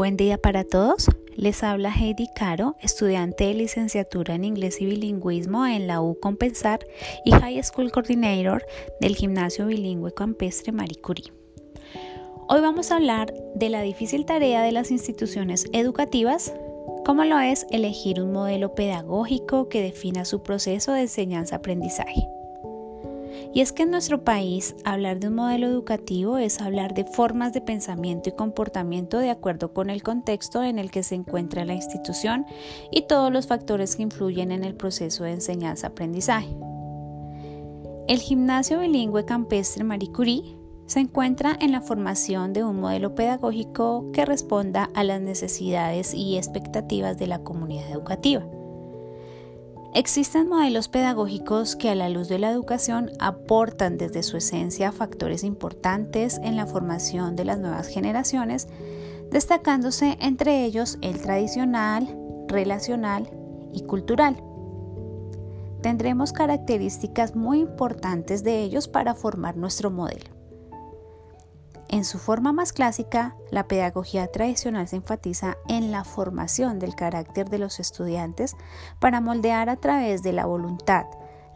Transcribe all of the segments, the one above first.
Buen día para todos. Les habla Heidi Caro, estudiante de licenciatura en inglés y bilingüismo en la U Compensar y High School Coordinator del Gimnasio Bilingüe Campestre Marie Curie. Hoy vamos a hablar de la difícil tarea de las instituciones educativas, como lo es elegir un modelo pedagógico que defina su proceso de enseñanza-aprendizaje. Y es que en nuestro país hablar de un modelo educativo es hablar de formas de pensamiento y comportamiento de acuerdo con el contexto en el que se encuentra la institución y todos los factores que influyen en el proceso de enseñanza-aprendizaje. El gimnasio bilingüe campestre Marie Curie se encuentra en la formación de un modelo pedagógico que responda a las necesidades y expectativas de la comunidad educativa. Existen modelos pedagógicos que a la luz de la educación aportan desde su esencia factores importantes en la formación de las nuevas generaciones, destacándose entre ellos el tradicional, relacional y cultural. Tendremos características muy importantes de ellos para formar nuestro modelo. En su forma más clásica, la pedagogía tradicional se enfatiza en la formación del carácter de los estudiantes para moldear a través de la voluntad,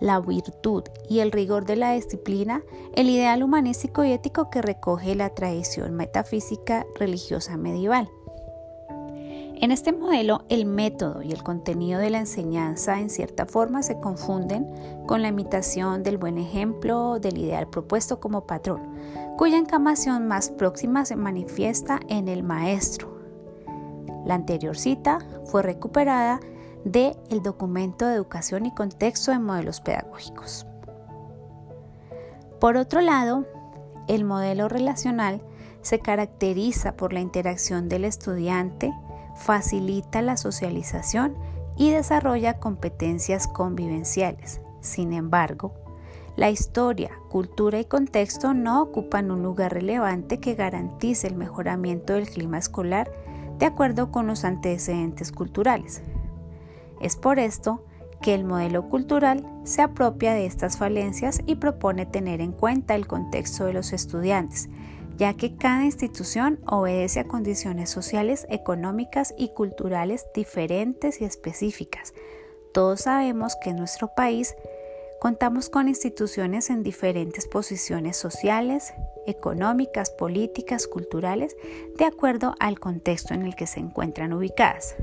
la virtud y el rigor de la disciplina el ideal humanístico y ético que recoge la tradición metafísica religiosa medieval. En este modelo, el método y el contenido de la enseñanza en cierta forma se confunden con la imitación del buen ejemplo del ideal propuesto como patrón, cuya encamación más próxima se manifiesta en el maestro. La anterior cita fue recuperada de el documento de educación y contexto de modelos pedagógicos. Por otro lado, el modelo relacional se caracteriza por la interacción del estudiante, facilita la socialización y desarrolla competencias convivenciales. Sin embargo, la historia, cultura y contexto no ocupan un lugar relevante que garantice el mejoramiento del clima escolar de acuerdo con los antecedentes culturales. Es por esto que el modelo cultural se apropia de estas falencias y propone tener en cuenta el contexto de los estudiantes, ya que cada institución obedece a condiciones sociales, económicas y culturales diferentes y específicas. Todos sabemos que en nuestro país Contamos con instituciones en diferentes posiciones sociales, económicas, políticas, culturales, de acuerdo al contexto en el que se encuentran ubicadas.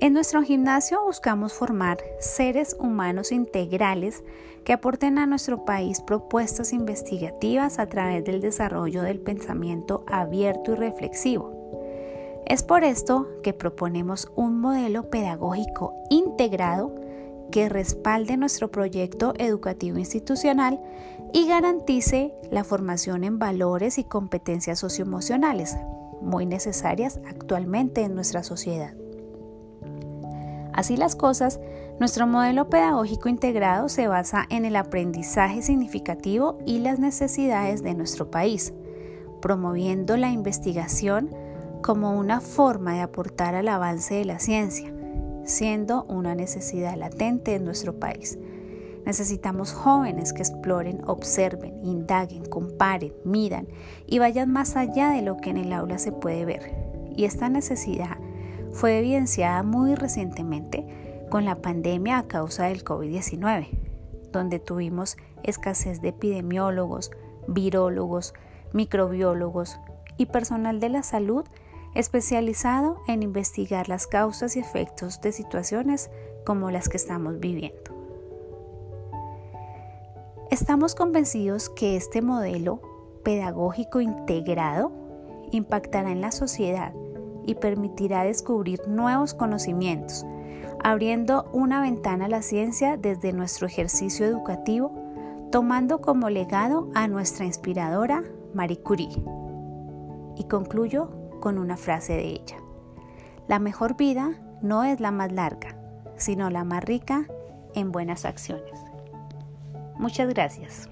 En nuestro gimnasio buscamos formar seres humanos integrales que aporten a nuestro país propuestas investigativas a través del desarrollo del pensamiento abierto y reflexivo. Es por esto que proponemos un modelo pedagógico integrado que respalde nuestro proyecto educativo institucional y garantice la formación en valores y competencias socioemocionales, muy necesarias actualmente en nuestra sociedad. Así las cosas, nuestro modelo pedagógico integrado se basa en el aprendizaje significativo y las necesidades de nuestro país, promoviendo la investigación como una forma de aportar al avance de la ciencia, siendo una necesidad latente en nuestro país. Necesitamos jóvenes que exploren, observen, indaguen, comparen, midan y vayan más allá de lo que en el aula se puede ver. Y esta necesidad fue evidenciada muy recientemente con la pandemia a causa del COVID-19, donde tuvimos escasez de epidemiólogos, virólogos, microbiólogos y personal de la salud especializado en investigar las causas y efectos de situaciones como las que estamos viviendo. Estamos convencidos que este modelo pedagógico integrado impactará en la sociedad y permitirá descubrir nuevos conocimientos, abriendo una ventana a la ciencia desde nuestro ejercicio educativo, tomando como legado a nuestra inspiradora Marie Curie. Y concluyo con una frase de ella. La mejor vida no es la más larga, sino la más rica en buenas acciones. Muchas gracias.